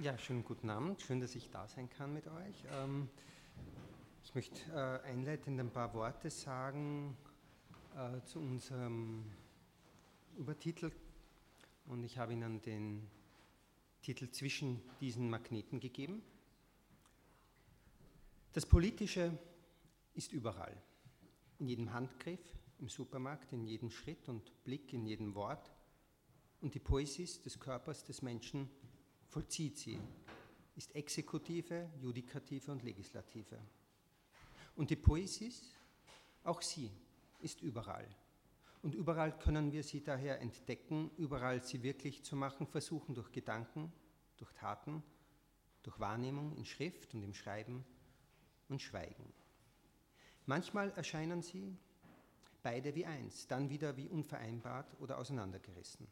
Ja, schönen guten Abend. Schön, dass ich da sein kann mit euch. Ähm, ich möchte äh, einleitend ein paar Worte sagen äh, zu unserem Übertitel und ich habe Ihnen den Titel zwischen diesen Magneten gegeben. Das Politische ist überall, in jedem Handgriff, im Supermarkt, in jedem Schritt und Blick, in jedem Wort. Und die Poesis des Körpers des Menschen vollzieht sie, ist Exekutive, Judikative und Legislative. Und die Poesis, auch sie, ist überall. Und überall können wir sie daher entdecken, überall sie wirklich zu machen versuchen, durch Gedanken, durch Taten, durch Wahrnehmung in Schrift und im Schreiben und Schweigen. Manchmal erscheinen sie beide wie eins, dann wieder wie unvereinbart oder auseinandergerissen.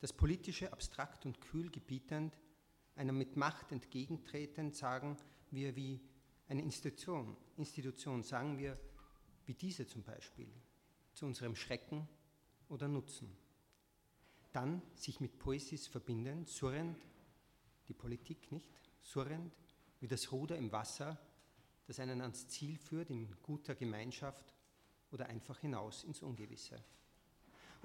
Das Politische abstrakt und kühl gebietend, einer mit Macht entgegentretend, sagen wir wie eine Institution, Institution, sagen wir wie diese zum Beispiel, zu unserem Schrecken oder Nutzen. Dann sich mit Poesis verbinden, surrend, die Politik nicht, surrend, wie das Ruder im Wasser, das einen ans Ziel führt in guter Gemeinschaft oder einfach hinaus ins Ungewisse.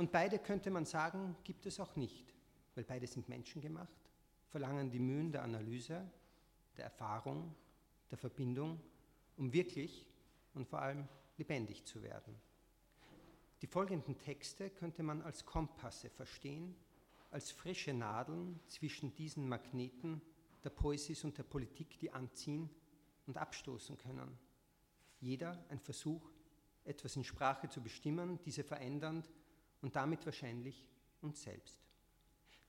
Und beide könnte man sagen, gibt es auch nicht, weil beide sind menschengemacht, verlangen die Mühen der Analyse, der Erfahrung, der Verbindung, um wirklich und vor allem lebendig zu werden. Die folgenden Texte könnte man als Kompasse verstehen, als frische Nadeln zwischen diesen Magneten der Poesis und der Politik, die anziehen und abstoßen können. Jeder ein Versuch, etwas in Sprache zu bestimmen, diese verändernd und damit wahrscheinlich uns selbst.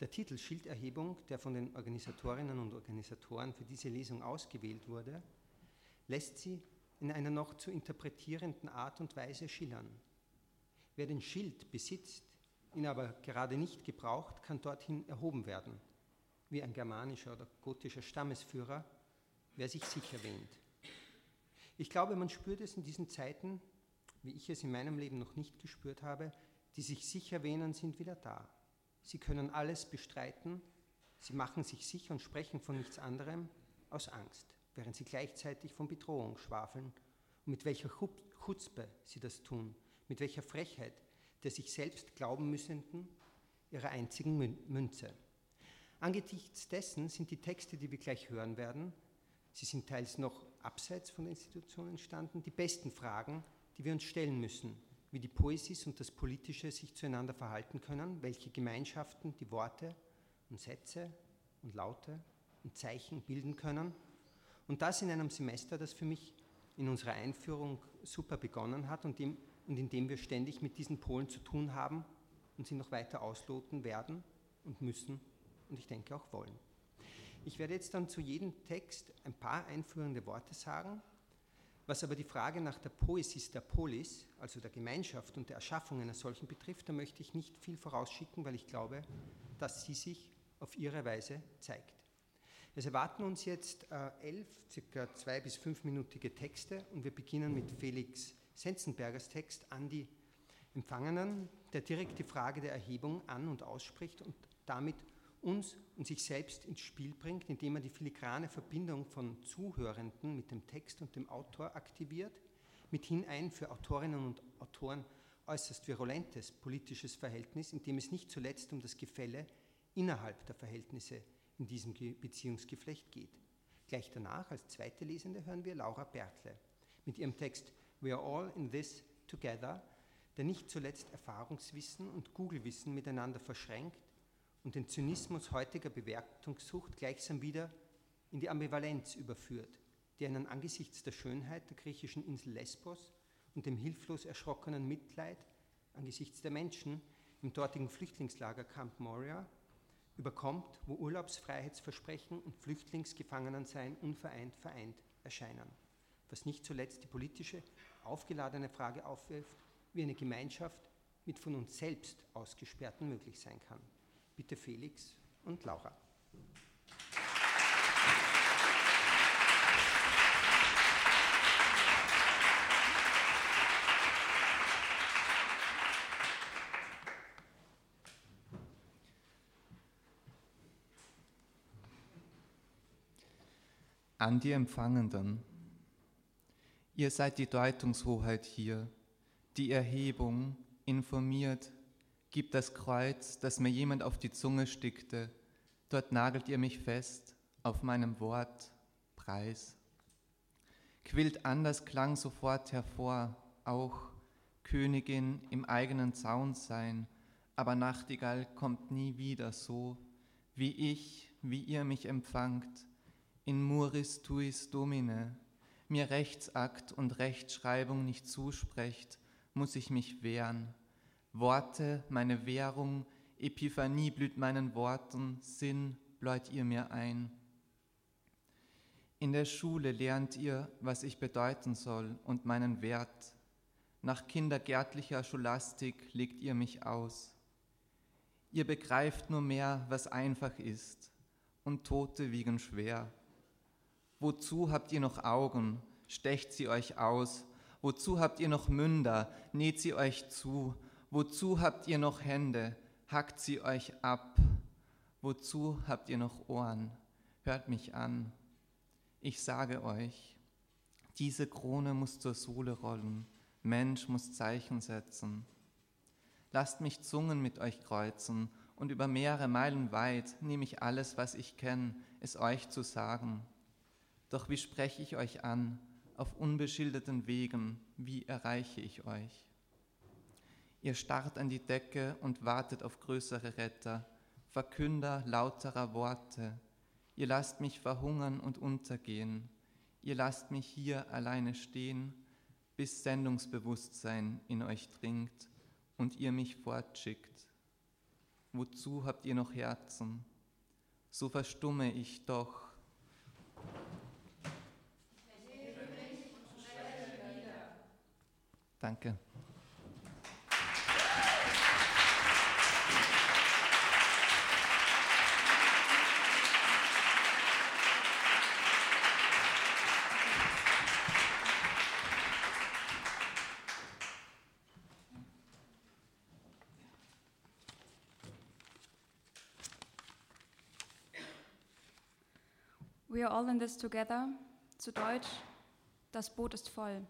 Der Titel Schilderhebung, der von den Organisatorinnen und Organisatoren für diese Lesung ausgewählt wurde, lässt sie in einer noch zu interpretierenden Art und Weise schillern. Wer den Schild besitzt, ihn aber gerade nicht gebraucht, kann dorthin erhoben werden, wie ein germanischer oder gotischer Stammesführer, wer sich sicher wähnt. Ich glaube, man spürt es in diesen Zeiten, wie ich es in meinem Leben noch nicht gespürt habe, die sich sicher wähnen, sind wieder da. Sie können alles bestreiten, sie machen sich sicher und sprechen von nichts anderem aus Angst, während sie gleichzeitig von Bedrohung schwafeln. Und mit welcher Chutzpe sie das tun, mit welcher Frechheit der sich selbst glauben müssenden ihrer einzigen Münze. Angesichts dessen sind die Texte, die wir gleich hören werden, sie sind teils noch abseits von der Institution entstanden, die besten Fragen, die wir uns stellen müssen wie die Poesis und das Politische sich zueinander verhalten können, welche Gemeinschaften die Worte und Sätze und Laute und Zeichen bilden können. Und das in einem Semester, das für mich in unserer Einführung super begonnen hat und, dem, und in dem wir ständig mit diesen Polen zu tun haben und sie noch weiter ausloten werden und müssen und ich denke auch wollen. Ich werde jetzt dann zu jedem Text ein paar einführende Worte sagen was aber die Frage nach der Poesis der Polis, also der Gemeinschaft und der Erschaffung einer solchen betrifft, da möchte ich nicht viel vorausschicken, weil ich glaube, dass sie sich auf ihre Weise zeigt. Es erwarten uns jetzt äh, elf, circa zwei- bis fünfminütige Texte und wir beginnen mit Felix Senzenbergers Text an die Empfangenen, der direkt die Frage der Erhebung an- und ausspricht und damit uns und sich selbst ins Spiel bringt, indem er die filigrane Verbindung von Zuhörenden mit dem Text und dem Autor aktiviert, mithin ein für Autorinnen und Autoren äußerst virulentes politisches Verhältnis, in dem es nicht zuletzt um das Gefälle innerhalb der Verhältnisse in diesem Beziehungsgeflecht geht. Gleich danach, als zweite Lesende, hören wir Laura Bertle mit ihrem Text We are all in this together, der nicht zuletzt Erfahrungswissen und Googlewissen miteinander verschränkt und den Zynismus heutiger Bewertungssucht gleichsam wieder in die Ambivalenz überführt, die einen angesichts der Schönheit der griechischen Insel Lesbos und dem hilflos erschrockenen Mitleid angesichts der Menschen im dortigen Flüchtlingslager Camp Moria überkommt, wo Urlaubsfreiheitsversprechen und Flüchtlingsgefangenensein unvereint vereint erscheinen, was nicht zuletzt die politische, aufgeladene Frage aufwirft, wie eine Gemeinschaft mit von uns selbst Ausgesperrten möglich sein kann. Bitte Felix und Laura. An die Empfangenden. Ihr seid die Deutungshoheit hier, die Erhebung, informiert, gibt das Kreuz, das mir jemand auf die Zunge stickte, dort nagelt ihr mich fest, auf meinem Wort, Preis. Quillt anders klang sofort hervor, auch Königin im eigenen Zaun sein, aber Nachtigall kommt nie wieder so, wie ich, wie ihr mich empfangt, in muris tuis domine, mir Rechtsakt und Rechtschreibung nicht zusprecht, muss ich mich wehren. Worte, meine Währung, Epiphanie blüht meinen Worten, Sinn bläut ihr mir ein. In der Schule lernt ihr, was ich bedeuten soll und meinen Wert. Nach kindergärtlicher Scholastik legt ihr mich aus. Ihr begreift nur mehr, was einfach ist, und Tote wiegen schwer. Wozu habt ihr noch Augen? Stecht sie euch aus. Wozu habt ihr noch Münder? Näht sie euch zu. Wozu habt ihr noch Hände? Hackt sie euch ab. Wozu habt ihr noch Ohren? Hört mich an. Ich sage euch, diese Krone muss zur Sohle rollen. Mensch muss Zeichen setzen. Lasst mich Zungen mit euch kreuzen und über mehrere Meilen weit nehme ich alles, was ich kenne, es euch zu sagen. Doch wie spreche ich euch an auf unbeschilderten Wegen? Wie erreiche ich euch? Ihr starrt an die Decke und wartet auf größere Retter, Verkünder lauterer Worte. Ihr lasst mich verhungern und untergehen. Ihr lasst mich hier alleine stehen, bis Sendungsbewusstsein in euch dringt und ihr mich fortschickt. Wozu habt ihr noch Herzen? So verstumme ich doch Danke. We are all in this together. Zu Deutsch, das Boot ist voll.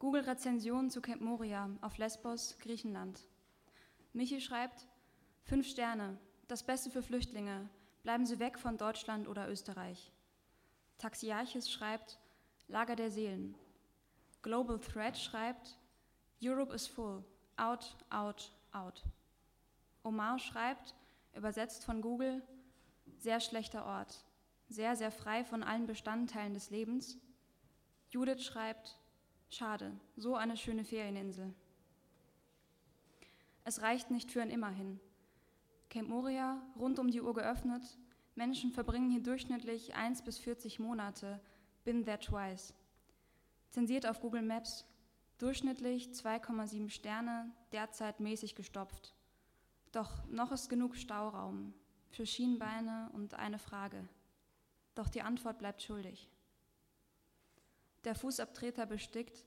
Google-Rezension zu Camp Moria auf Lesbos, Griechenland. Michi schreibt, fünf Sterne, das Beste für Flüchtlinge, bleiben Sie weg von Deutschland oder Österreich. Taxiarchis schreibt, Lager der Seelen. Global Thread schreibt, Europe is full, out, out, out. Omar schreibt, übersetzt von Google, sehr schlechter Ort, sehr, sehr frei von allen Bestandteilen des Lebens. Judith schreibt, Schade, so eine schöne Ferieninsel. Es reicht nicht für ein Immerhin. Camp Moria, rund um die Uhr geöffnet, Menschen verbringen hier durchschnittlich 1 bis 40 Monate, been there twice. Zensiert auf Google Maps, durchschnittlich 2,7 Sterne, derzeit mäßig gestopft. Doch noch ist genug Stauraum für Schienbeine und eine Frage. Doch die Antwort bleibt schuldig der Fußabtreter bestickt,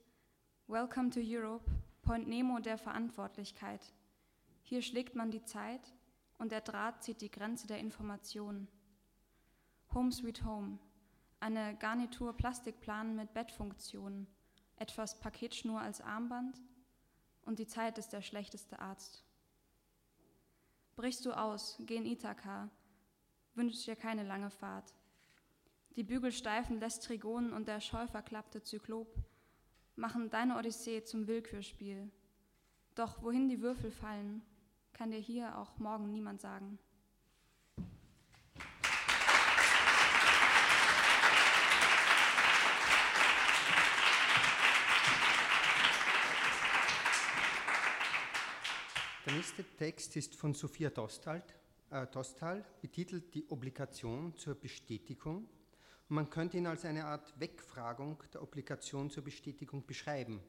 Welcome to Europe, Point Nemo der Verantwortlichkeit. Hier schlägt man die Zeit und der Draht zieht die Grenze der Information. Home Sweet Home, eine Garnitur Plastikplan mit Bettfunktion, etwas Paketschnur als Armband und die Zeit ist der schlechteste Arzt. Brichst du aus, geh in Ithaka, wünsch dir keine lange Fahrt die bügelsteifen Lästrigonen und der scheuverklappte Zyklop machen deine Odyssee zum Willkürspiel. Doch wohin die Würfel fallen, kann dir hier auch morgen niemand sagen. Der nächste Text ist von Sophia Dostal, äh, betitelt Die Obligation zur Bestätigung man könnte ihn als eine Art Wegfragung der Obligation zur Bestätigung beschreiben,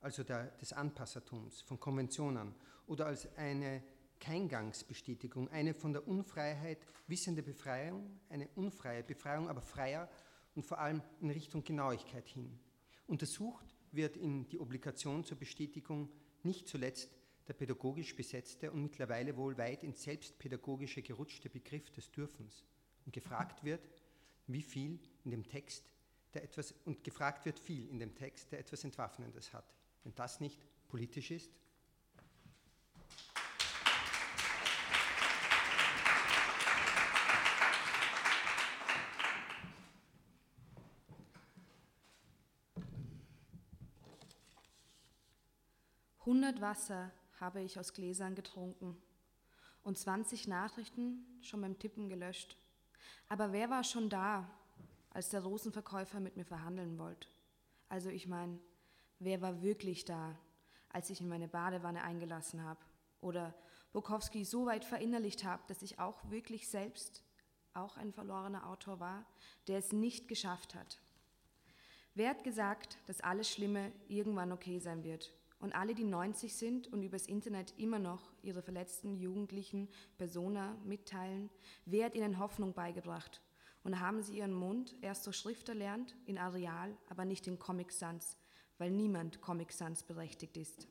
also der, des Anpassertums von Konventionen, oder als eine Keingangsbestätigung, eine von der Unfreiheit wissende Befreiung, eine unfreie Befreiung, aber freier und vor allem in Richtung Genauigkeit hin. Untersucht wird in die Obligation zur Bestätigung nicht zuletzt der pädagogisch besetzte und mittlerweile wohl weit ins Selbstpädagogische gerutschte Begriff des Dürfens. Und gefragt wird, wie viel in dem Text, der etwas, und gefragt wird viel in dem Text, der etwas Entwaffnendes hat. Wenn das nicht politisch ist, Hundert Wasser habe ich aus Gläsern getrunken und 20 Nachrichten schon beim Tippen gelöscht. Aber wer war schon da, als der Rosenverkäufer mit mir verhandeln wollte? Also ich meine, wer war wirklich da, als ich in meine Badewanne eingelassen habe? Oder Bukowski so weit verinnerlicht habe, dass ich auch wirklich selbst auch ein verlorener Autor war, der es nicht geschafft hat. Wer hat gesagt, dass alles Schlimme irgendwann okay sein wird? Und alle, die 90 sind und übers Internet immer noch ihre verletzten jugendlichen Persona mitteilen, wer hat ihnen Hoffnung beigebracht? Und haben sie ihren Mund erst durch Schrift erlernt, in Areal, aber nicht in Comic Sans, weil niemand Comic Sans berechtigt ist.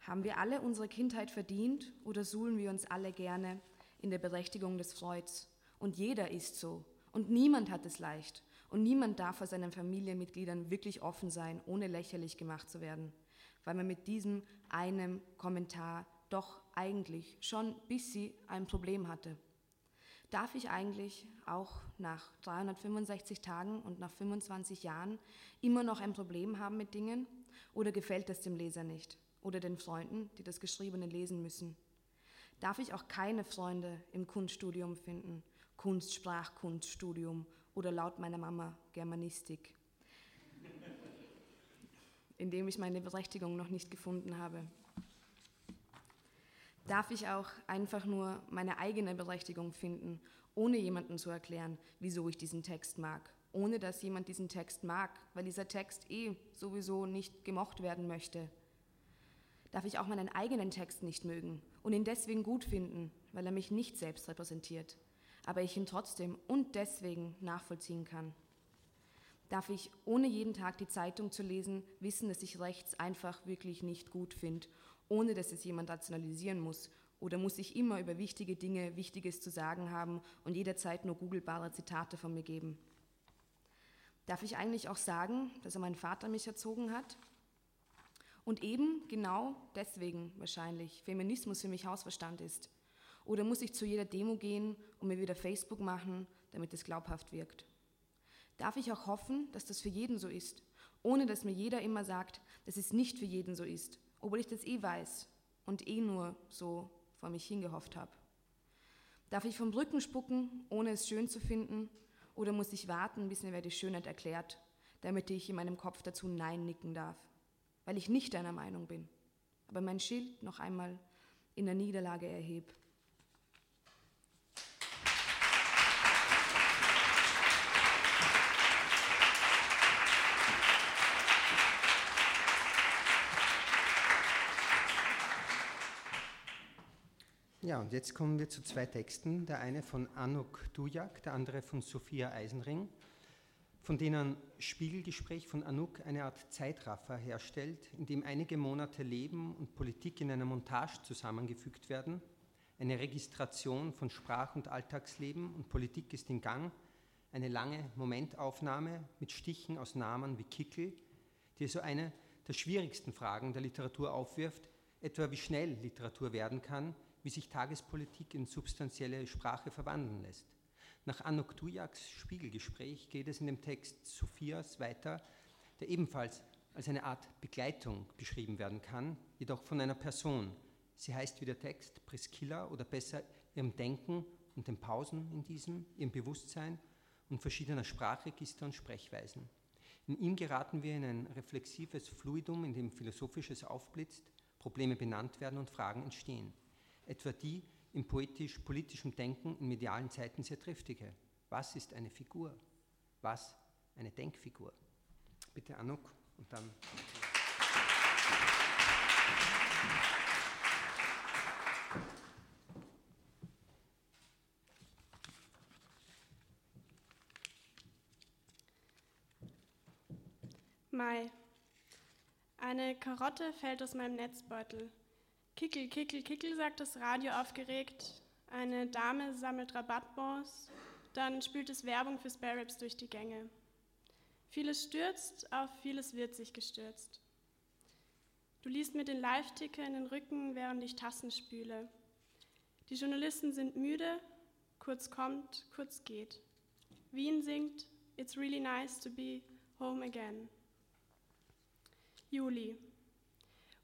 Haben wir alle unsere Kindheit verdient oder suhlen wir uns alle gerne in der Berechtigung des Freuds? Und jeder ist so. Und niemand hat es leicht. Und niemand darf vor seinen Familienmitgliedern wirklich offen sein, ohne lächerlich gemacht zu werden weil man mit diesem einem Kommentar doch eigentlich schon bis sie ein Problem hatte. Darf ich eigentlich auch nach 365 Tagen und nach 25 Jahren immer noch ein Problem haben mit Dingen oder gefällt das dem Leser nicht oder den Freunden, die das Geschriebene lesen müssen? Darf ich auch keine Freunde im Kunststudium finden, Kunst, Sprachkunststudium oder laut meiner Mama Germanistik? In dem ich meine Berechtigung noch nicht gefunden habe. Darf ich auch einfach nur meine eigene Berechtigung finden, ohne jemandem zu erklären, wieso ich diesen Text mag, ohne dass jemand diesen Text mag, weil dieser Text eh sowieso nicht gemocht werden möchte? Darf ich auch meinen eigenen Text nicht mögen und ihn deswegen gut finden, weil er mich nicht selbst repräsentiert, aber ich ihn trotzdem und deswegen nachvollziehen kann? Darf ich, ohne jeden Tag die Zeitung zu lesen, wissen, dass ich rechts einfach wirklich nicht gut finde, ohne dass es jemand rationalisieren muss? Oder muss ich immer über wichtige Dinge Wichtiges zu sagen haben und jederzeit nur googelbare Zitate von mir geben? Darf ich eigentlich auch sagen, dass er mein Vater mich erzogen hat? Und eben genau deswegen wahrscheinlich Feminismus für mich Hausverstand ist. Oder muss ich zu jeder Demo gehen und mir wieder Facebook machen, damit es glaubhaft wirkt? Darf ich auch hoffen, dass das für jeden so ist, ohne dass mir jeder immer sagt, dass es nicht für jeden so ist, obwohl ich das eh weiß und eh nur so vor mich hingehofft habe. Darf ich vom Brücken spucken, ohne es schön zu finden, oder muss ich warten, bis mir wer die Schönheit erklärt, damit ich in meinem Kopf dazu Nein nicken darf, weil ich nicht deiner Meinung bin, aber mein Schild noch einmal in der Niederlage erhebe. Ja, und jetzt kommen wir zu zwei Texten. Der eine von Anuk Dujak, der andere von Sophia Eisenring, von denen Spiegelgespräch von Anuk eine Art Zeitraffer herstellt, in dem einige Monate Leben und Politik in einer Montage zusammengefügt werden. Eine Registration von Sprach- und Alltagsleben und Politik ist in Gang. Eine lange Momentaufnahme mit Stichen aus Namen wie Kickel, die so eine der schwierigsten Fragen der Literatur aufwirft, etwa wie schnell Literatur werden kann, wie sich Tagespolitik in substanzielle Sprache verwandeln lässt. Nach Anuk Tujaks Spiegelgespräch geht es in dem Text Sophias weiter, der ebenfalls als eine Art Begleitung beschrieben werden kann, jedoch von einer Person. Sie heißt wie der Text Priscilla oder besser ihrem Denken und den Pausen in diesem, ihrem Bewusstsein und verschiedener Sprachregister und Sprechweisen. In ihm geraten wir in ein reflexives Fluidum, in dem Philosophisches aufblitzt, Probleme benannt werden und Fragen entstehen etwa die im poetisch-politischen Denken in medialen Zeiten sehr triftige. Was ist eine Figur? Was eine Denkfigur? Bitte Anuk und dann. Mai. Eine Karotte fällt aus meinem Netzbeutel. Kickel, kickel, kickel, sagt das Radio aufgeregt. Eine Dame sammelt Rabattbons. dann spült es Werbung für Spare Ribs durch die Gänge. Vieles stürzt, auf vieles wird sich gestürzt. Du liest mir den Live-Ticker in den Rücken, während ich Tassen spüle. Die Journalisten sind müde, kurz kommt, kurz geht. Wien singt It's really nice to be home again. Juli.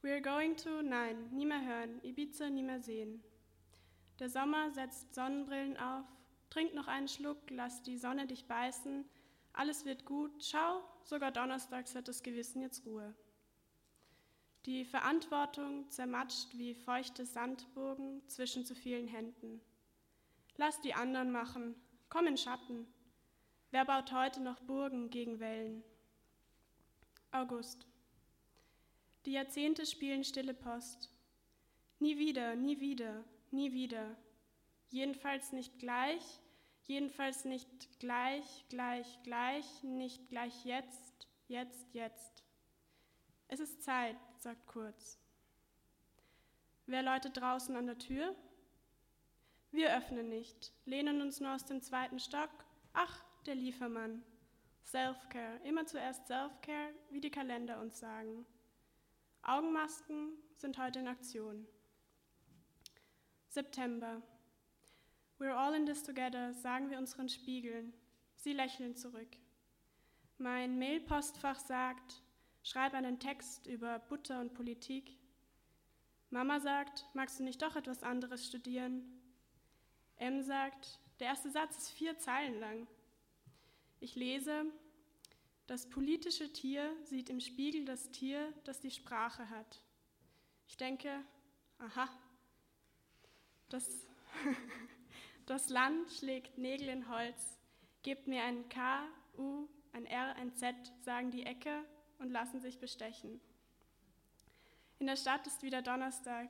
We are going to, nein, nie mehr hören, Ibiza nie mehr sehen. Der Sommer setzt Sonnenbrillen auf, trink noch einen Schluck, lass die Sonne dich beißen, alles wird gut, schau, sogar donnerstags hat das Gewissen jetzt Ruhe. Die Verantwortung zermatscht wie feuchte Sandburgen zwischen zu vielen Händen. Lass die anderen machen, komm in Schatten. Wer baut heute noch Burgen gegen Wellen? August. Die Jahrzehnte spielen stille Post. Nie wieder, nie wieder, nie wieder. Jedenfalls nicht gleich, jedenfalls nicht gleich, gleich, gleich, nicht gleich jetzt, jetzt, jetzt. Es ist Zeit, sagt Kurz. Wer läutet draußen an der Tür? Wir öffnen nicht, lehnen uns nur aus dem zweiten Stock. Ach, der Liefermann. Self-Care, immer zuerst Self-Care, wie die Kalender uns sagen. Augenmasken sind heute in Aktion. September. We're all in this together, sagen wir unseren Spiegeln. Sie lächeln zurück. Mein Mailpostfach sagt, schreib einen Text über Butter und Politik. Mama sagt, magst du nicht doch etwas anderes studieren? M sagt, der erste Satz ist vier Zeilen lang. Ich lese, das politische Tier sieht im Spiegel das Tier, das die Sprache hat. Ich denke, aha, das, das Land schlägt Nägel in Holz, gebt mir ein K, U, ein R, ein Z, sagen die Ecke und lassen sich bestechen. In der Stadt ist wieder Donnerstag.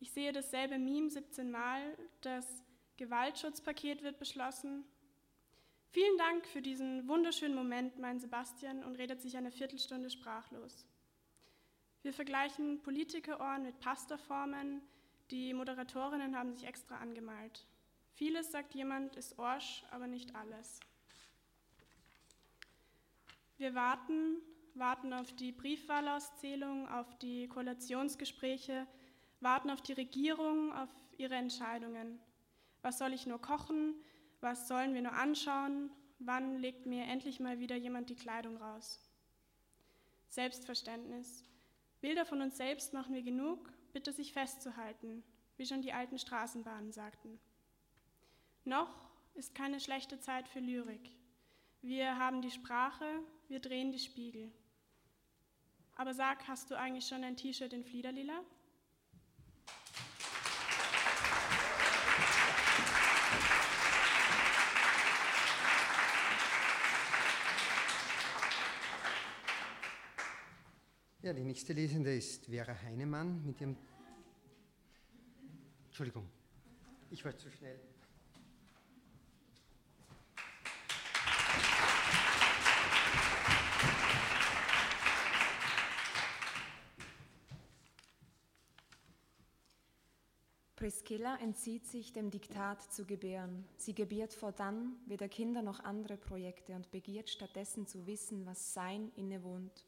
Ich sehe dasselbe Meme 17 Mal. Das Gewaltschutzpaket wird beschlossen. Vielen Dank für diesen wunderschönen Moment, mein Sebastian, und redet sich eine Viertelstunde sprachlos. Wir vergleichen Politikerohren mit Pastaformen. Die Moderatorinnen haben sich extra angemalt. Vieles, sagt jemand, ist Orsch, aber nicht alles. Wir warten, warten auf die Briefwahlauszählung, auf die Koalitionsgespräche, warten auf die Regierung, auf ihre Entscheidungen. Was soll ich nur kochen? Was sollen wir nur anschauen? Wann legt mir endlich mal wieder jemand die Kleidung raus? Selbstverständnis. Bilder von uns selbst machen wir genug, bitte sich festzuhalten, wie schon die alten Straßenbahnen sagten. Noch ist keine schlechte Zeit für Lyrik. Wir haben die Sprache, wir drehen die Spiegel. Aber sag, hast du eigentlich schon ein T-Shirt in Fliederlila? Ja, die nächste Lesende ist Vera Heinemann mit ihrem. Entschuldigung, ich war zu schnell. Priscilla entzieht sich dem Diktat zu gebären. Sie gebiert fortan weder Kinder noch andere Projekte und begiert stattdessen zu wissen, was Sein innewohnt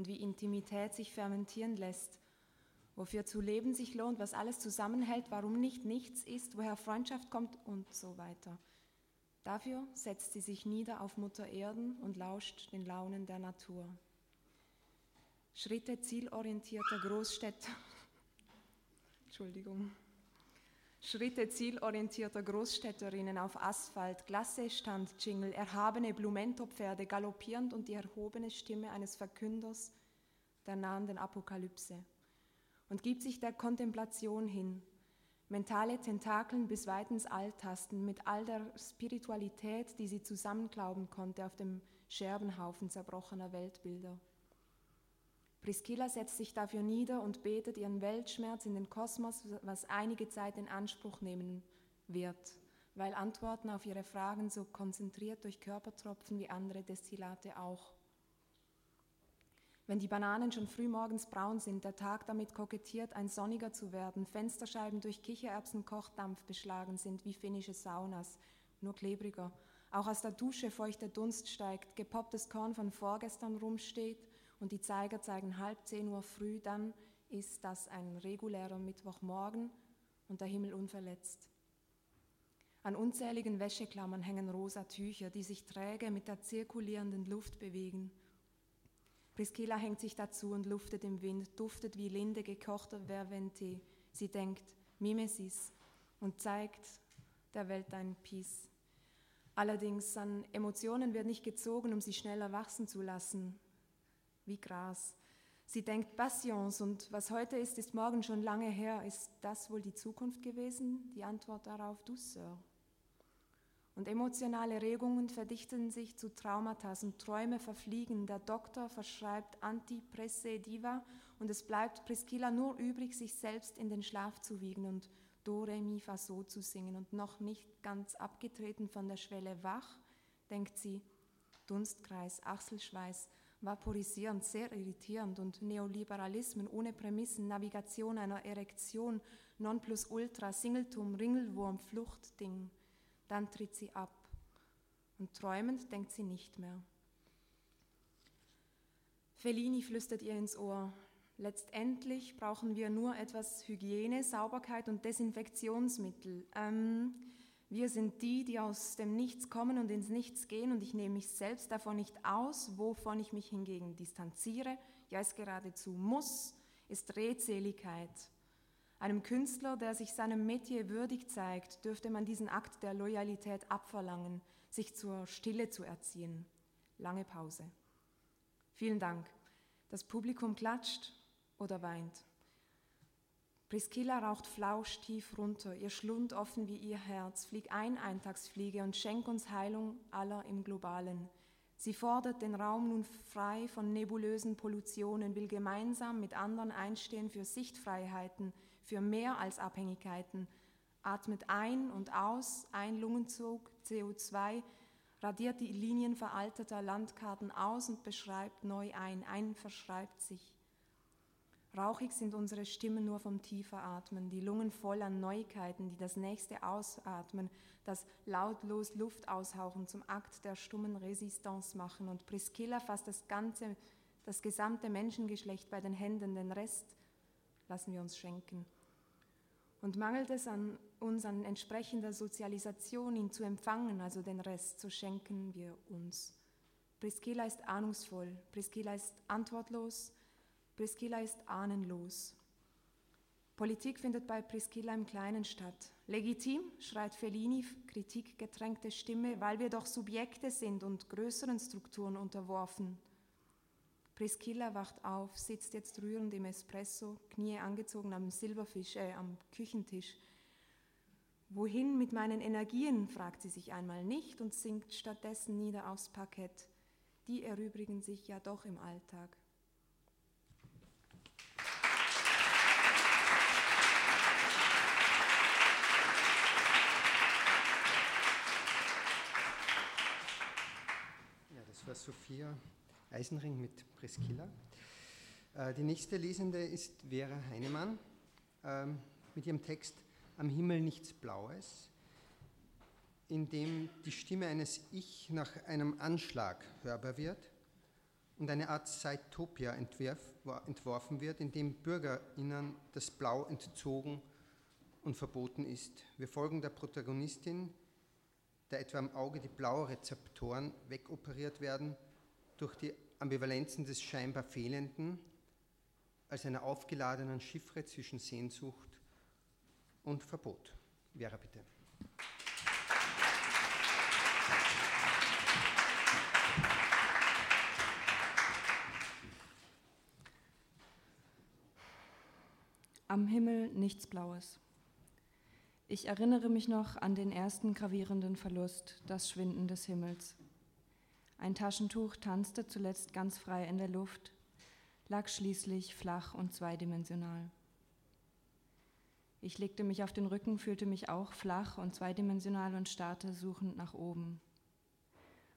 und wie Intimität sich fermentieren lässt, wofür zu leben sich lohnt, was alles zusammenhält, warum nicht nichts ist, woher Freundschaft kommt und so weiter. Dafür setzt sie sich nieder auf Mutter Erden und lauscht den Launen der Natur. Schritte zielorientierter Großstädter. Entschuldigung. Schritte zielorientierter Großstädterinnen auf Asphalt, Glasse stand Jingle, erhabene Blumentopferde galoppierend und die erhobene Stimme eines Verkünders der nahenden Apokalypse. Und gibt sich der Kontemplation hin, mentale Tentakeln bis weit ins Alltasten mit all der Spiritualität, die sie zusammenklauben konnte auf dem Scherbenhaufen zerbrochener Weltbilder. Priscilla setzt sich dafür nieder und betet ihren Weltschmerz in den Kosmos, was einige Zeit in Anspruch nehmen wird, weil Antworten auf ihre Fragen so konzentriert durch Körpertropfen wie andere Destillate auch. Wenn die Bananen schon früh morgens braun sind, der Tag damit kokettiert, ein sonniger zu werden, Fensterscheiben durch Kichererbsenkochdampf beschlagen sind wie finnische Saunas, nur klebriger. Auch aus der Dusche feuchter Dunst steigt, gepopptes Korn von vorgestern rumsteht und die Zeiger zeigen halb zehn Uhr früh, dann ist das ein regulärer Mittwochmorgen und der Himmel unverletzt. An unzähligen Wäscheklammern hängen rosa Tücher, die sich träge mit der zirkulierenden Luft bewegen. Priscilla hängt sich dazu und luftet im Wind, duftet wie Linde gekochter Vervente. Sie denkt, Mimesis und zeigt der Welt ein Peace. Allerdings an Emotionen wird nicht gezogen, um sie schneller wachsen zu lassen, wie Gras. Sie denkt Passions und was heute ist, ist morgen schon lange her. Ist das wohl die Zukunft gewesen? Die Antwort darauf, Douceur. Und emotionale Regungen verdichten sich zu Traumata und Träume verfliegen. Der Doktor verschreibt Antipressediva und es bleibt Priscilla nur übrig, sich selbst in den Schlaf zu wiegen und Do, Re, Mi, Fa, So zu singen. Und noch nicht ganz abgetreten von der Schwelle wach, denkt sie, Dunstkreis, Achselschweiß, vaporisierend, sehr irritierend und Neoliberalismen ohne Prämissen, Navigation einer Erektion, Nonplusultra, Singeltum, Ringelwurm, Fluchtding. Dann tritt sie ab und träumend denkt sie nicht mehr. Fellini flüstert ihr ins Ohr, letztendlich brauchen wir nur etwas Hygiene, Sauberkeit und Desinfektionsmittel. Ähm, wir sind die, die aus dem Nichts kommen und ins Nichts gehen und ich nehme mich selbst davon nicht aus, wovon ich mich hingegen distanziere, ja es geradezu muss, ist Redseligkeit. Einem Künstler, der sich seinem Metier würdig zeigt, dürfte man diesen Akt der Loyalität abverlangen, sich zur Stille zu erziehen. Lange Pause. Vielen Dank. Das Publikum klatscht oder weint. Priscilla raucht flausch tief runter, ihr Schlund offen wie ihr Herz. Flieg ein, Eintagsfliege, und schenk uns Heilung aller im Globalen. Sie fordert den Raum nun frei von nebulösen Pollutionen, will gemeinsam mit anderen einstehen für Sichtfreiheiten, für mehr als Abhängigkeiten, atmet ein und aus, ein Lungenzug CO2, radiert die Linien veralteter Landkarten aus und beschreibt neu ein, ein verschreibt sich. Rauchig sind unsere Stimmen nur vom tiefer Atmen, die Lungen voll an Neuigkeiten, die das nächste Ausatmen, das lautlos Luft aushauchen zum Akt der stummen Resistance machen. Und Priscilla fasst das ganze, das gesamte Menschengeschlecht bei den Händen, den Rest lassen wir uns schenken. Und mangelt es an uns an entsprechender Sozialisation, ihn zu empfangen, also den Rest, so schenken wir uns. Priscilla ist ahnungsvoll, Priscilla ist antwortlos, Priscilla ist ahnenlos. Politik findet bei Priscilla im Kleinen statt. Legitim, schreit Fellini, kritikgetränkte Stimme, weil wir doch Subjekte sind und größeren Strukturen unterworfen. Priscilla wacht auf, sitzt jetzt rührend im Espresso, Knie angezogen am Silberfisch, äh, am Küchentisch. Wohin mit meinen Energien, fragt sie sich einmal nicht und sinkt stattdessen nieder aufs Parkett. Die erübrigen sich ja doch im Alltag. Ja, das war Sophia Eisenring mit Priscilla. Äh, die nächste Lesende ist Vera Heinemann ähm, mit ihrem Text Am Himmel nichts Blaues, in dem die Stimme eines Ich nach einem Anschlag hörbar wird und eine Art Zeitopia entworfen wird, in dem BürgerInnen das Blau entzogen und verboten ist. Wir folgen der Protagonistin, der etwa am Auge die Blaurezeptoren wegoperiert werden – durch die Ambivalenzen des scheinbar Fehlenden als einer aufgeladenen Chiffre zwischen Sehnsucht und Verbot. Vera, bitte. Am Himmel nichts Blaues. Ich erinnere mich noch an den ersten gravierenden Verlust, das Schwinden des Himmels. Ein Taschentuch tanzte zuletzt ganz frei in der Luft, lag schließlich flach und zweidimensional. Ich legte mich auf den Rücken, fühlte mich auch flach und zweidimensional und starrte suchend nach oben.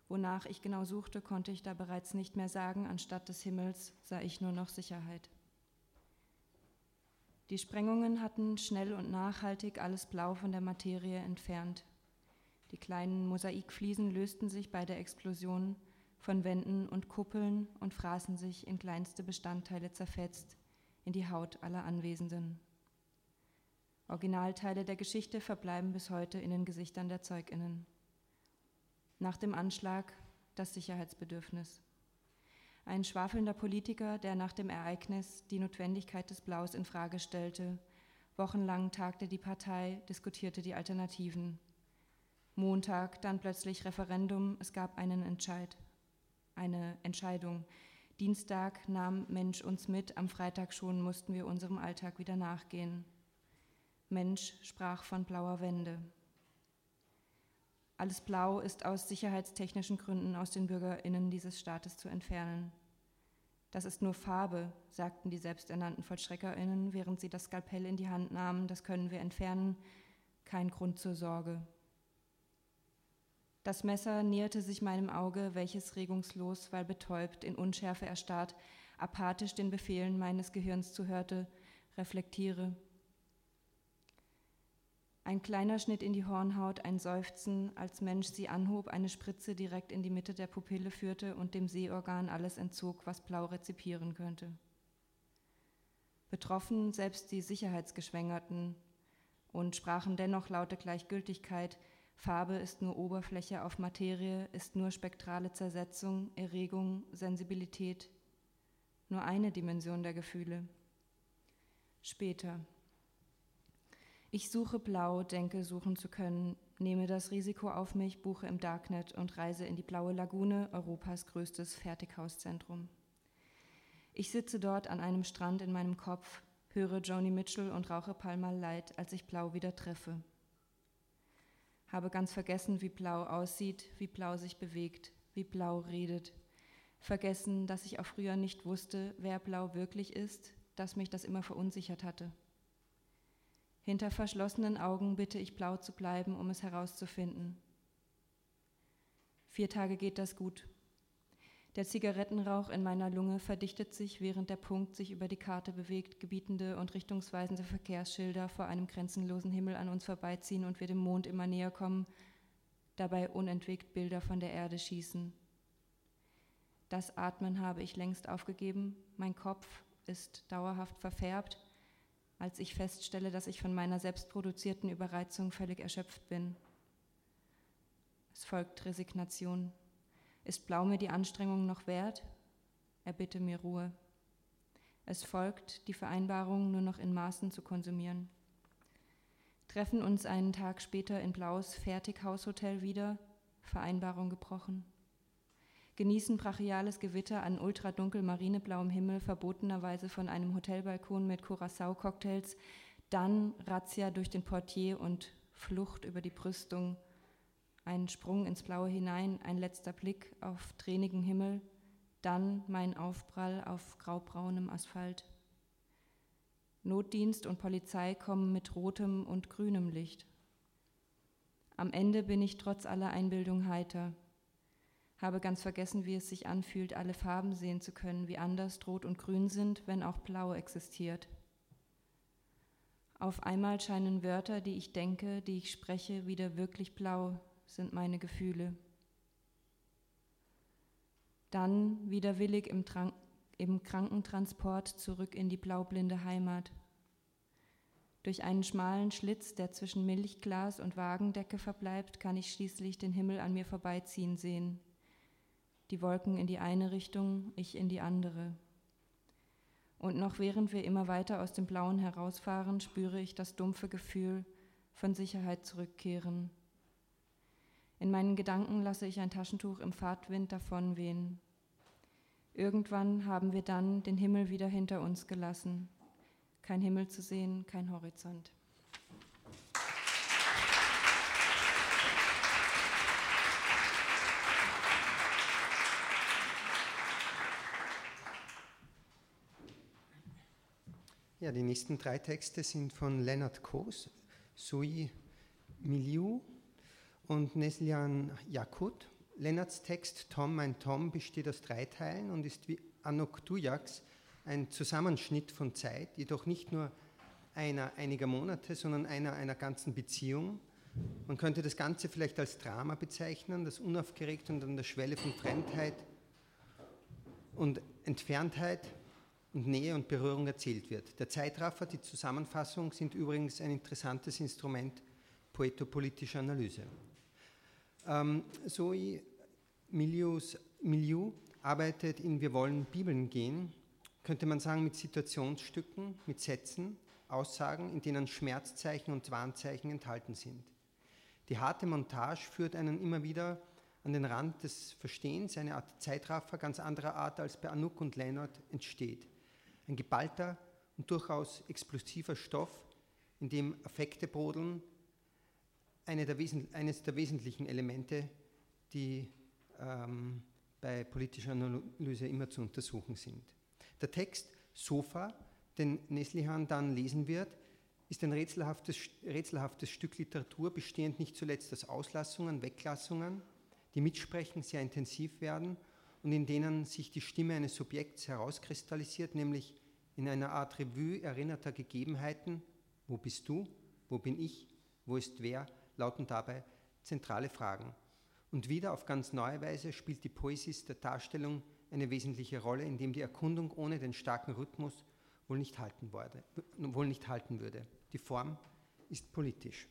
Wonach ich genau suchte, konnte ich da bereits nicht mehr sagen, anstatt des Himmels sah ich nur noch Sicherheit. Die Sprengungen hatten schnell und nachhaltig alles Blau von der Materie entfernt. Die kleinen Mosaikfliesen lösten sich bei der Explosion von Wänden und Kuppeln und fraßen sich in kleinste Bestandteile zerfetzt in die Haut aller Anwesenden. Originalteile der Geschichte verbleiben bis heute in den Gesichtern der Zeuginnen. Nach dem Anschlag das Sicherheitsbedürfnis. Ein schwafelnder Politiker, der nach dem Ereignis die Notwendigkeit des Blaus in Frage stellte. Wochenlang tagte die Partei, diskutierte die Alternativen. Montag dann plötzlich Referendum, es gab einen Entscheid, eine Entscheidung. Dienstag nahm Mensch uns mit, am Freitag schon mussten wir unserem Alltag wieder nachgehen. Mensch sprach von blauer Wende. Alles Blau ist aus sicherheitstechnischen Gründen aus den Bürgerinnen dieses Staates zu entfernen. Das ist nur Farbe, sagten die selbsternannten Vollstreckerinnen, während sie das Skalpell in die Hand nahmen. Das können wir entfernen. Kein Grund zur Sorge. Das Messer näherte sich meinem Auge, welches regungslos, weil betäubt, in Unschärfe erstarrt, apathisch den Befehlen meines Gehirns zuhörte, reflektiere, ein kleiner Schnitt in die Hornhaut, ein Seufzen, als Mensch sie anhob, eine Spritze direkt in die Mitte der Pupille führte und dem Sehorgan alles entzog, was blau rezipieren könnte. Betroffen selbst die Sicherheitsgeschwängerten und sprachen dennoch laute Gleichgültigkeit, Farbe ist nur Oberfläche auf Materie, ist nur spektrale Zersetzung, Erregung, Sensibilität, nur eine Dimension der Gefühle. Später, ich suche blau, denke suchen zu können, nehme das Risiko auf mich, buche im Darknet und reise in die blaue Lagune, Europas größtes Fertighauszentrum. Ich sitze dort an einem Strand in meinem Kopf, höre Joni Mitchell und rauche Palmal Light, als ich blau wieder treffe. Habe ganz vergessen, wie blau aussieht, wie blau sich bewegt, wie blau redet. Vergessen, dass ich auch früher nicht wusste, wer blau wirklich ist, dass mich das immer verunsichert hatte. Hinter verschlossenen Augen bitte ich blau zu bleiben, um es herauszufinden. Vier Tage geht das gut. Der Zigarettenrauch in meiner Lunge verdichtet sich, während der Punkt sich über die Karte bewegt, gebietende und richtungsweisende Verkehrsschilder vor einem grenzenlosen Himmel an uns vorbeiziehen und wir dem Mond immer näher kommen, dabei unentwegt Bilder von der Erde schießen. Das Atmen habe ich längst aufgegeben, mein Kopf ist dauerhaft verfärbt, als ich feststelle, dass ich von meiner selbstproduzierten Überreizung völlig erschöpft bin. Es folgt Resignation. Ist Blau mir die Anstrengung noch wert? Er bitte mir Ruhe. Es folgt die Vereinbarung, nur noch in Maßen zu konsumieren. Treffen uns einen Tag später in Blaus Fertighaushotel wieder, Vereinbarung gebrochen genießen brachiales Gewitter an ultradunkel marineblauem Himmel, verbotenerweise von einem Hotelbalkon mit Curacao-Cocktails, dann Razzia durch den Portier und Flucht über die Brüstung, ein Sprung ins Blaue hinein, ein letzter Blick auf tränigen Himmel, dann mein Aufprall auf graubraunem Asphalt. Notdienst und Polizei kommen mit rotem und grünem Licht. Am Ende bin ich trotz aller Einbildung heiter habe ganz vergessen, wie es sich anfühlt, alle Farben sehen zu können, wie anders Rot und Grün sind, wenn auch Blau existiert. Auf einmal scheinen Wörter, die ich denke, die ich spreche, wieder wirklich blau, sind meine Gefühle. Dann widerwillig im, Tran im Krankentransport zurück in die blaublinde Heimat. Durch einen schmalen Schlitz, der zwischen Milchglas und Wagendecke verbleibt, kann ich schließlich den Himmel an mir vorbeiziehen sehen die Wolken in die eine Richtung, ich in die andere. Und noch während wir immer weiter aus dem Blauen herausfahren, spüre ich das dumpfe Gefühl von Sicherheit zurückkehren. In meinen Gedanken lasse ich ein Taschentuch im Fahrtwind davonwehen. Irgendwann haben wir dann den Himmel wieder hinter uns gelassen. Kein Himmel zu sehen, kein Horizont. Ja, die nächsten drei Texte sind von Leonard Koos, Sui Milieu und Neslian Yakut. Lennarts Text Tom, mein Tom besteht aus drei Teilen und ist wie Anok Dujaks ein Zusammenschnitt von Zeit, jedoch nicht nur einer einiger Monate, sondern einer einer ganzen Beziehung. Man könnte das Ganze vielleicht als Drama bezeichnen, das unaufgeregt und an der Schwelle von Fremdheit und Entferntheit und Nähe und Berührung erzählt wird. Der Zeitraffer, die Zusammenfassung sind übrigens ein interessantes Instrument poetopolitischer Analyse. Ähm, Zoe Milius, Milieu arbeitet in Wir wollen Bibeln gehen, könnte man sagen, mit Situationsstücken, mit Sätzen, Aussagen, in denen Schmerzzeichen und Warnzeichen enthalten sind. Die harte Montage führt einen immer wieder an den Rand des Verstehens, eine Art Zeitraffer ganz anderer Art als bei Anouk und Leonard entsteht. Ein geballter und durchaus explosiver Stoff, in dem Affekte brodeln, eine der eines der wesentlichen Elemente, die ähm, bei politischer Analyse immer zu untersuchen sind. Der Text Sofa, den Neslihan dann lesen wird, ist ein rätselhaftes, rätselhaftes Stück Literatur, bestehend nicht zuletzt aus Auslassungen, Weglassungen, die mitsprechen, sehr intensiv werden und in denen sich die Stimme eines Subjekts herauskristallisiert, nämlich in einer Art Revue erinnerter Gegebenheiten, wo bist du, wo bin ich, wo ist wer, lauten dabei zentrale Fragen. Und wieder auf ganz neue Weise spielt die Poesis der Darstellung eine wesentliche Rolle, indem die Erkundung ohne den starken Rhythmus wohl nicht halten, wurde, wohl nicht halten würde. Die Form ist politisch.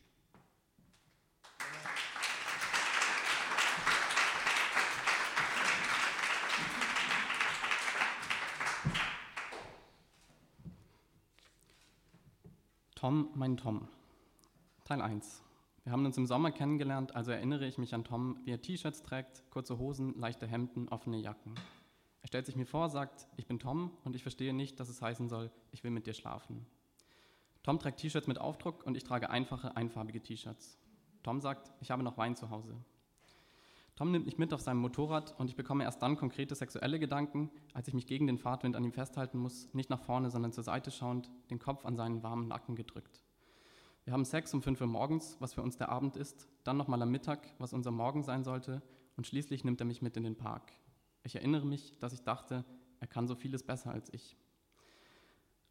Tom, mein Tom. Teil 1. Wir haben uns im Sommer kennengelernt, also erinnere ich mich an Tom, wie er T-Shirts trägt, kurze Hosen, leichte Hemden, offene Jacken. Er stellt sich mir vor, sagt, ich bin Tom und ich verstehe nicht, dass es heißen soll, ich will mit dir schlafen. Tom trägt T-Shirts mit Aufdruck und ich trage einfache, einfarbige T-Shirts. Tom sagt, ich habe noch Wein zu Hause. Tom nimmt mich mit auf seinem Motorrad und ich bekomme erst dann konkrete sexuelle Gedanken, als ich mich gegen den Fahrtwind an ihm festhalten muss, nicht nach vorne, sondern zur Seite schauend, den Kopf an seinen warmen Nacken gedrückt. Wir haben Sex um 5 Uhr morgens, was für uns der Abend ist, dann nochmal am Mittag, was unser Morgen sein sollte, und schließlich nimmt er mich mit in den Park. Ich erinnere mich, dass ich dachte, er kann so vieles besser als ich.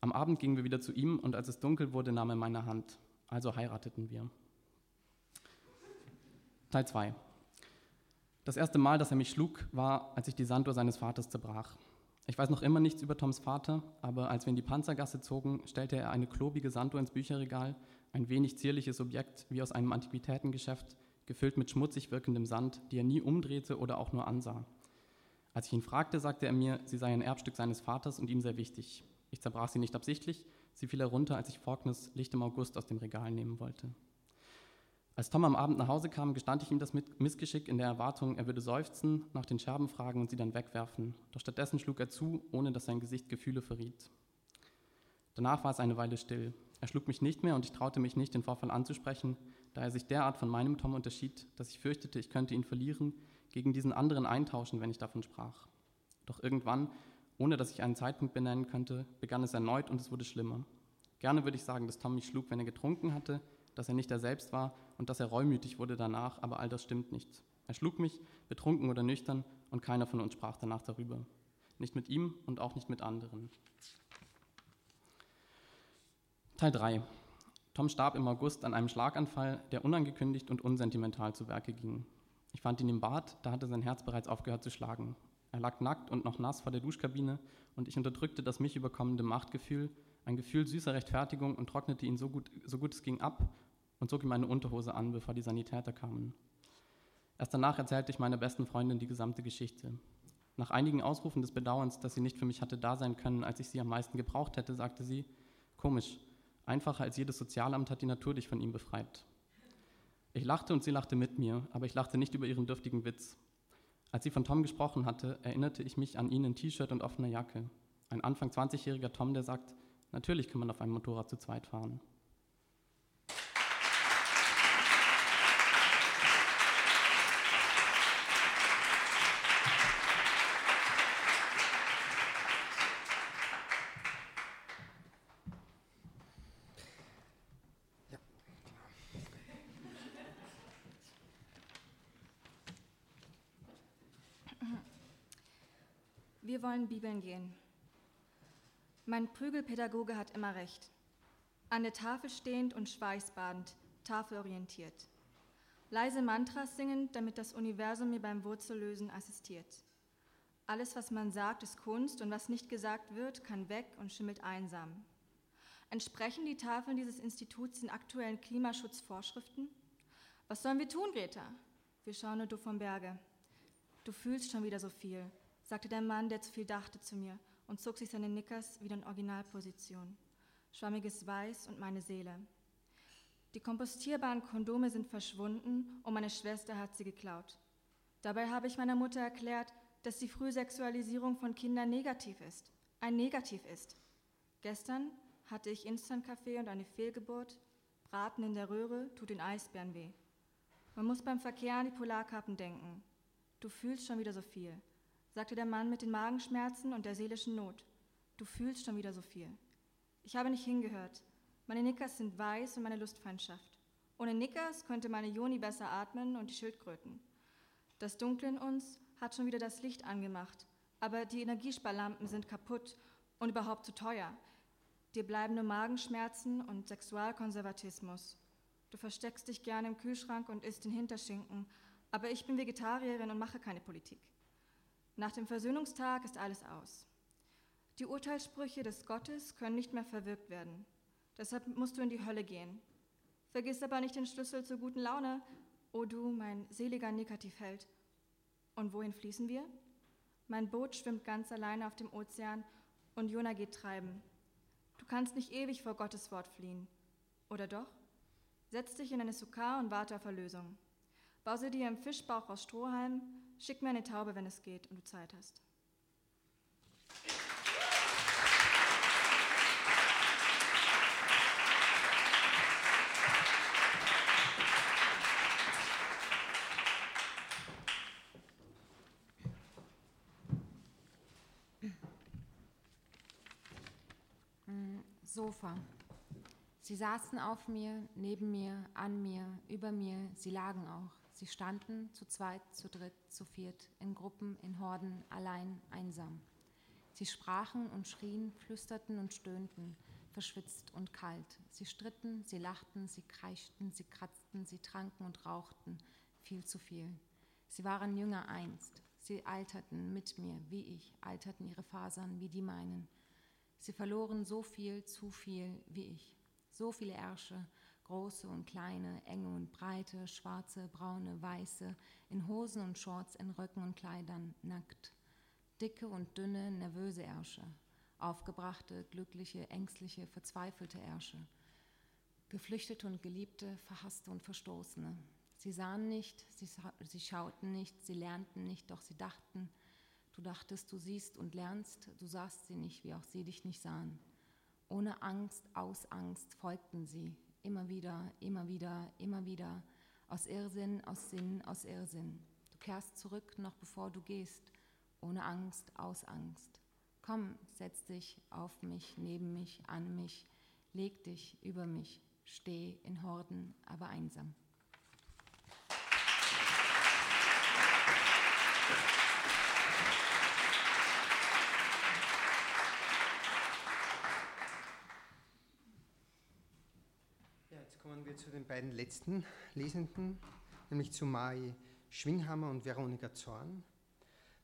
Am Abend gingen wir wieder zu ihm und als es dunkel wurde, nahm er meine Hand. Also heirateten wir. Teil 2. Das erste Mal, dass er mich schlug, war, als ich die Sanduhr seines Vaters zerbrach. Ich weiß noch immer nichts über Toms Vater, aber als wir in die Panzergasse zogen, stellte er eine klobige Sanduhr ins Bücherregal, ein wenig zierliches Objekt wie aus einem Antiquitätengeschäft, gefüllt mit schmutzig wirkendem Sand, die er nie umdrehte oder auch nur ansah. Als ich ihn fragte, sagte er mir, sie sei ein Erbstück seines Vaters und ihm sehr wichtig. Ich zerbrach sie nicht absichtlich, sie fiel herunter, als ich Faulkners Licht im August aus dem Regal nehmen wollte. Als Tom am Abend nach Hause kam, gestand ich ihm das Missgeschick in der Erwartung, er würde seufzen, nach den Scherben fragen und sie dann wegwerfen. Doch stattdessen schlug er zu, ohne dass sein Gesicht Gefühle verriet. Danach war es eine Weile still. Er schlug mich nicht mehr und ich traute mich nicht, den Vorfall anzusprechen, da er sich derart von meinem Tom unterschied, dass ich fürchtete, ich könnte ihn verlieren, gegen diesen anderen eintauschen, wenn ich davon sprach. Doch irgendwann, ohne dass ich einen Zeitpunkt benennen könnte, begann es erneut und es wurde schlimmer. Gerne würde ich sagen, dass Tom mich schlug, wenn er getrunken hatte, dass er nicht er selbst war und dass er reumütig wurde danach, aber all das stimmt nicht. Er schlug mich, betrunken oder nüchtern, und keiner von uns sprach danach darüber. Nicht mit ihm und auch nicht mit anderen. Teil 3. Tom starb im August an einem Schlaganfall, der unangekündigt und unsentimental zu Werke ging. Ich fand ihn im Bad, da hatte sein Herz bereits aufgehört zu schlagen. Er lag nackt und noch nass vor der Duschkabine und ich unterdrückte das mich überkommende Machtgefühl, ein Gefühl süßer Rechtfertigung und trocknete ihn so gut, so gut es ging ab und zog ihm meine Unterhose an, bevor die Sanitäter kamen. Erst danach erzählte ich meiner besten Freundin die gesamte Geschichte. Nach einigen Ausrufen des Bedauerns, dass sie nicht für mich hatte da sein können, als ich sie am meisten gebraucht hätte, sagte sie, komisch, einfacher als jedes Sozialamt hat die Natur dich von ihm befreit. Ich lachte und sie lachte mit mir, aber ich lachte nicht über ihren dürftigen Witz. Als sie von Tom gesprochen hatte, erinnerte ich mich an ihn in T-Shirt und offener Jacke. Ein Anfang 20-jähriger Tom, der sagt, Natürlich kann man auf einem Motorrad zu zweit fahren. Wir wollen Bibeln gehen. Mein Prügelpädagoge hat immer recht. An der Tafel stehend und schweißbadend, tafelorientiert. Leise Mantras singen, damit das Universum mir beim Wurzellösen assistiert. Alles, was man sagt, ist Kunst und was nicht gesagt wird, kann weg und schimmelt einsam. Entsprechen die Tafeln dieses Instituts den aktuellen Klimaschutzvorschriften? Was sollen wir tun, Greta? Wir schauen nur du vom Berge. Du fühlst schon wieder so viel, sagte der Mann, der zu viel dachte, zu mir und zog sich seine Nickers wieder in Originalposition. Schwammiges Weiß und meine Seele. Die kompostierbaren Kondome sind verschwunden und meine Schwester hat sie geklaut. Dabei habe ich meiner Mutter erklärt, dass die Frühsexualisierung von Kindern negativ ist, ein Negativ ist. Gestern hatte ich Instant-Kaffee und eine Fehlgeburt. Braten in der Röhre tut den Eisbären weh. Man muss beim Verkehr an die Polarkappen denken. Du fühlst schon wieder so viel, sagte der Mann mit den Magenschmerzen und der seelischen Not. Du fühlst schon wieder so viel. Ich habe nicht hingehört. Meine Nickers sind weiß und meine Lustfeindschaft. Ohne Nickers könnte meine Joni besser atmen und die Schildkröten. Das Dunkle in uns hat schon wieder das Licht angemacht, aber die Energiesparlampen sind kaputt und überhaupt zu teuer. Dir bleiben nur Magenschmerzen und Sexualkonservatismus. Du versteckst dich gerne im Kühlschrank und isst den Hinterschinken, aber ich bin Vegetarierin und mache keine Politik. Nach dem Versöhnungstag ist alles aus. Die Urteilssprüche des Gottes können nicht mehr verwirkt werden. Deshalb musst du in die Hölle gehen. Vergiss aber nicht den Schlüssel zur guten Laune, o du, mein seliger Negativheld. Und wohin fließen wir? Mein Boot schwimmt ganz alleine auf dem Ozean und Jona geht treiben. Du kannst nicht ewig vor Gottes Wort fliehen. Oder doch? Setz dich in eine Sukkah und warte auf Erlösung. Bause dir im Fischbauch aus Strohhalm, schick mir eine Taube, wenn es geht und du Zeit hast. Sofa. Sie saßen auf mir, neben mir, an mir, über mir, sie lagen auch. Sie standen zu zweit, zu dritt, zu viert, in Gruppen, in Horden, allein, einsam. Sie sprachen und schrien, flüsterten und stöhnten, verschwitzt und kalt. Sie stritten, sie lachten, sie kreischten, sie kratzten, sie tranken und rauchten, viel zu viel. Sie waren jünger einst, sie alterten mit mir, wie ich, alterten ihre Fasern wie die meinen. Sie verloren so viel, zu viel wie ich. So viele Ärsche, große und kleine, enge und breite, schwarze, braune, weiße, in Hosen und Shorts, in Röcken und Kleidern, nackt. Dicke und dünne, nervöse Ärsche, aufgebrachte, glückliche, ängstliche, verzweifelte Ärsche. Geflüchtete und Geliebte, Verhasste und Verstoßene. Sie sahen nicht, sie, sie schauten nicht, sie lernten nicht, doch sie dachten, du dachtest, du siehst und lernst, du sahst sie nicht, wie auch sie dich nicht sahen. Ohne Angst, aus Angst folgten sie, immer wieder, immer wieder, immer wieder, aus Irrsinn, aus Sinn, aus Irrsinn. Du kehrst zurück, noch bevor du gehst, ohne Angst, aus Angst. Komm, setz dich auf mich, neben mich, an mich, leg dich über mich, steh in Horden, aber einsam. kommen wir zu den beiden letzten Lesenden, nämlich zu Mai Schwinghammer und Veronika Zorn.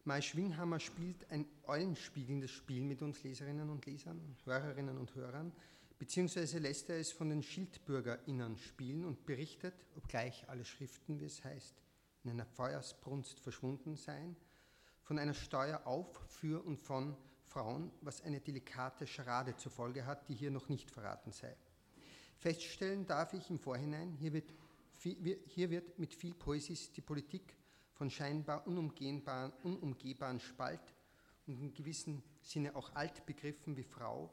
Mai Schwinghammer spielt ein eulenspiegelndes Spiel mit uns Leserinnen und Lesern, Hörerinnen und Hörern, beziehungsweise lässt er es von den SchildbürgerInnen spielen und berichtet, obgleich alle Schriften, wie es heißt, in einer Feuersbrunst verschwunden seien, von einer Steuer auf, für und von Frauen, was eine delikate Scharade zur Folge hat, die hier noch nicht verraten sei. Feststellen darf ich im Vorhinein, hier wird, hier wird mit viel Poesis die Politik von scheinbar unumgehbaren, Spalt und in gewissem Sinne auch Altbegriffen wie Frau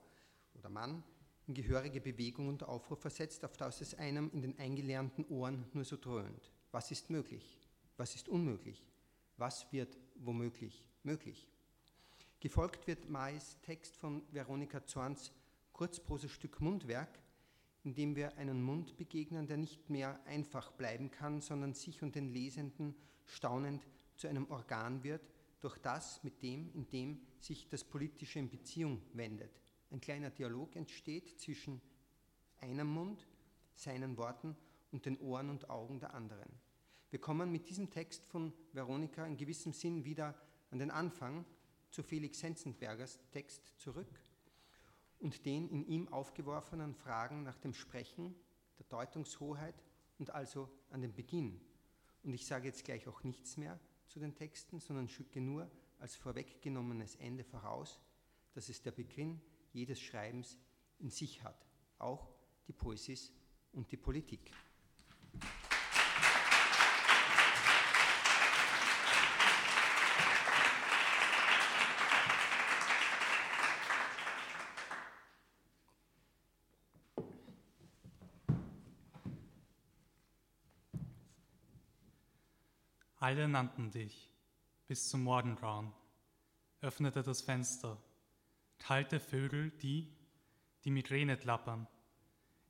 oder Mann in gehörige Bewegung und Aufruhr versetzt, auf das es einem in den eingelernten Ohren nur so dröhnt. Was ist möglich? Was ist unmöglich? Was wird womöglich möglich? Gefolgt wird Mais Text von Veronika Zorns Kurzprosestück Mundwerk, indem wir einen Mund begegnen, der nicht mehr einfach bleiben kann, sondern sich und den Lesenden staunend zu einem Organ wird, durch das, mit dem, in dem sich das Politische in Beziehung wendet. Ein kleiner Dialog entsteht zwischen einem Mund, seinen Worten und den Ohren und Augen der anderen. Wir kommen mit diesem Text von Veronika in gewissem Sinn wieder an den Anfang zu Felix Senzenbergers Text zurück und den in ihm aufgeworfenen Fragen nach dem Sprechen, der Deutungshoheit und also an den Beginn. Und ich sage jetzt gleich auch nichts mehr zu den Texten, sondern schicke nur als vorweggenommenes Ende voraus, dass es der Beginn jedes Schreibens in sich hat, auch die Poesis und die Politik. Alle nannten dich bis zum Morgengrauen, öffnete das Fenster, kalte Vögel, die, die Migräne klappern.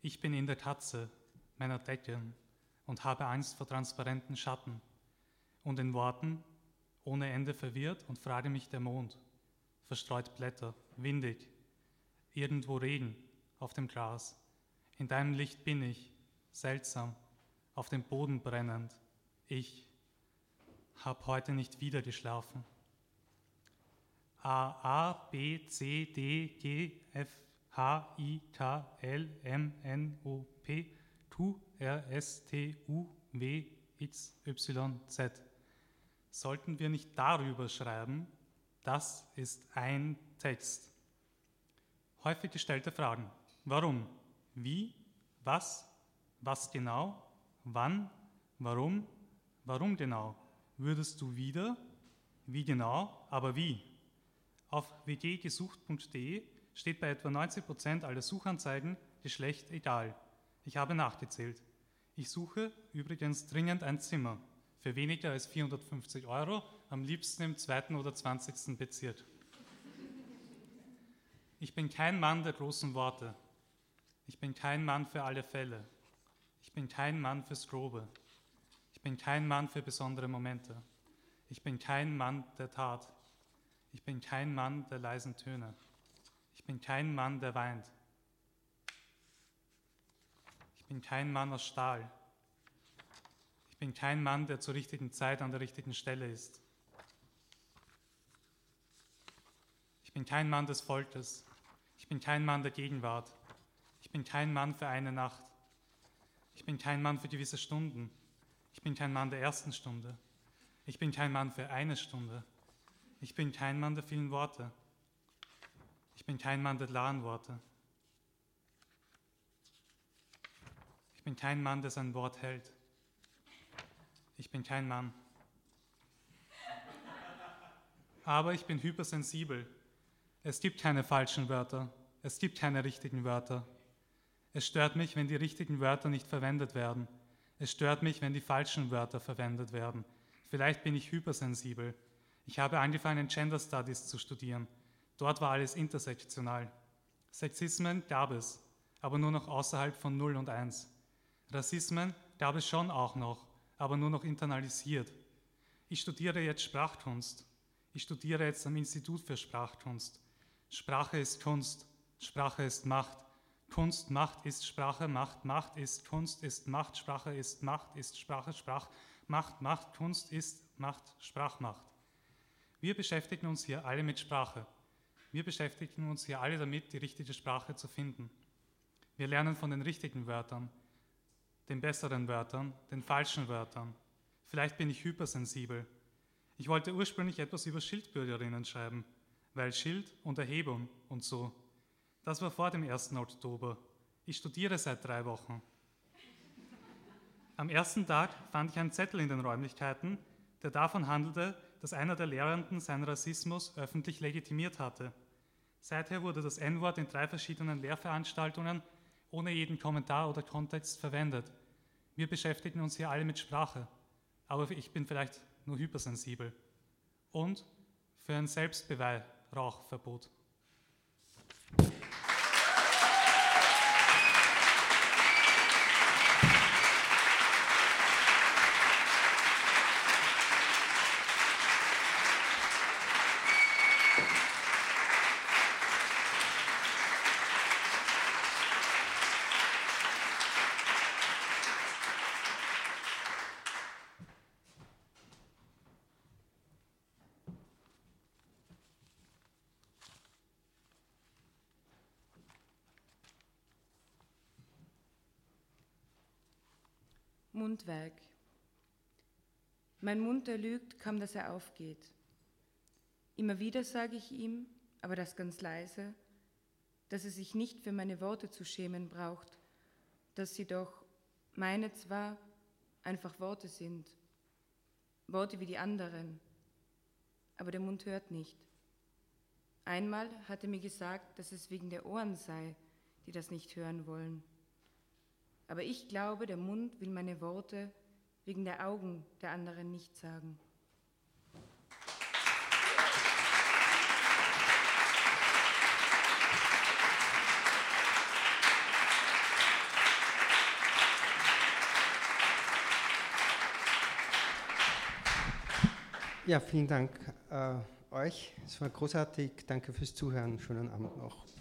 Ich bin in der Katze meiner Decken und habe Angst vor transparenten Schatten und in Worten ohne Ende verwirrt und frage mich der Mond, verstreut Blätter, windig, irgendwo Regen auf dem Gras. In deinem Licht bin ich, seltsam, auf dem Boden brennend, ich hab heute nicht wieder geschlafen. A, A, B, C, D, G, F, H, I, K, L, M, N, O, P, Q, R, S, T, U, W, X, Y, Z. Sollten wir nicht darüber schreiben, das ist ein Text. Häufig gestellte Fragen. Warum? Wie? Was? Was genau? Wann? Warum? Warum genau? Würdest du wieder, wie genau, aber wie? Auf wggesucht.de steht bei etwa 90% aller Suchanzeigen Geschlecht egal. Ich habe nachgezählt. Ich suche übrigens dringend ein Zimmer für weniger als 450 Euro, am liebsten im zweiten oder zwanzigsten Bezirk. Ich bin kein Mann der großen Worte. Ich bin kein Mann für alle Fälle. Ich bin kein Mann fürs Grobe bin kein Mann für besondere Momente. Ich bin kein Mann der Tat. Ich bin kein Mann der leisen Töne. Ich bin kein Mann, der weint. Ich bin kein Mann aus Stahl. Ich bin kein Mann, der zur richtigen Zeit an der richtigen Stelle ist. Ich bin kein Mann des Volkes. Ich bin kein Mann der Gegenwart. Ich bin kein Mann für eine Nacht. Ich bin kein Mann für gewisse Stunden. Ich bin kein Mann der ersten Stunde. Ich bin kein Mann für eine Stunde. Ich bin kein Mann der vielen Worte. Ich bin kein Mann der klaren Worte. Ich bin kein Mann, der sein Wort hält. Ich bin kein Mann. Aber ich bin hypersensibel. Es gibt keine falschen Wörter. Es gibt keine richtigen Wörter. Es stört mich, wenn die richtigen Wörter nicht verwendet werden. Es stört mich, wenn die falschen Wörter verwendet werden. Vielleicht bin ich hypersensibel. Ich habe angefangen, Gender Studies zu studieren. Dort war alles intersektional. Sexismen gab es, aber nur noch außerhalb von 0 und 1. Rassismen gab es schon auch noch, aber nur noch internalisiert. Ich studiere jetzt Sprachkunst. Ich studiere jetzt am Institut für Sprachkunst. Sprache ist Kunst. Sprache ist Macht. Kunst, Macht ist Sprache, Macht, Macht ist Kunst, ist Macht, Sprache ist Macht, ist Sprache, Sprach, Macht, Macht, Kunst ist Macht, Sprachmacht. Wir beschäftigen uns hier alle mit Sprache. Wir beschäftigen uns hier alle damit, die richtige Sprache zu finden. Wir lernen von den richtigen Wörtern, den besseren Wörtern, den falschen Wörtern. Vielleicht bin ich hypersensibel. Ich wollte ursprünglich etwas über Schildbürgerinnen schreiben, weil Schild und Erhebung und so das war vor dem 1. Oktober. Ich studiere seit drei Wochen. Am ersten Tag fand ich einen Zettel in den Räumlichkeiten, der davon handelte, dass einer der Lehrenden seinen Rassismus öffentlich legitimiert hatte. Seither wurde das N-Wort in drei verschiedenen Lehrveranstaltungen ohne jeden Kommentar oder Kontext verwendet. Wir beschäftigen uns hier alle mit Sprache, aber ich bin vielleicht nur hypersensibel. Und für ein Selbstbeweih-Rauchverbot. Mundwerk. Mein Mund, der lügt, kaum dass er aufgeht. Immer wieder sage ich ihm, aber das ganz leise, dass er sich nicht für meine Worte zu schämen braucht, dass sie doch meine zwar einfach Worte sind, Worte wie die anderen, aber der Mund hört nicht. Einmal hat er mir gesagt, dass es wegen der Ohren sei, die das nicht hören wollen. Aber ich glaube, der Mund will meine Worte wegen der Augen der anderen nicht sagen. Ja, vielen Dank äh, euch. Es war großartig. Danke fürs Zuhören. Schönen Abend noch.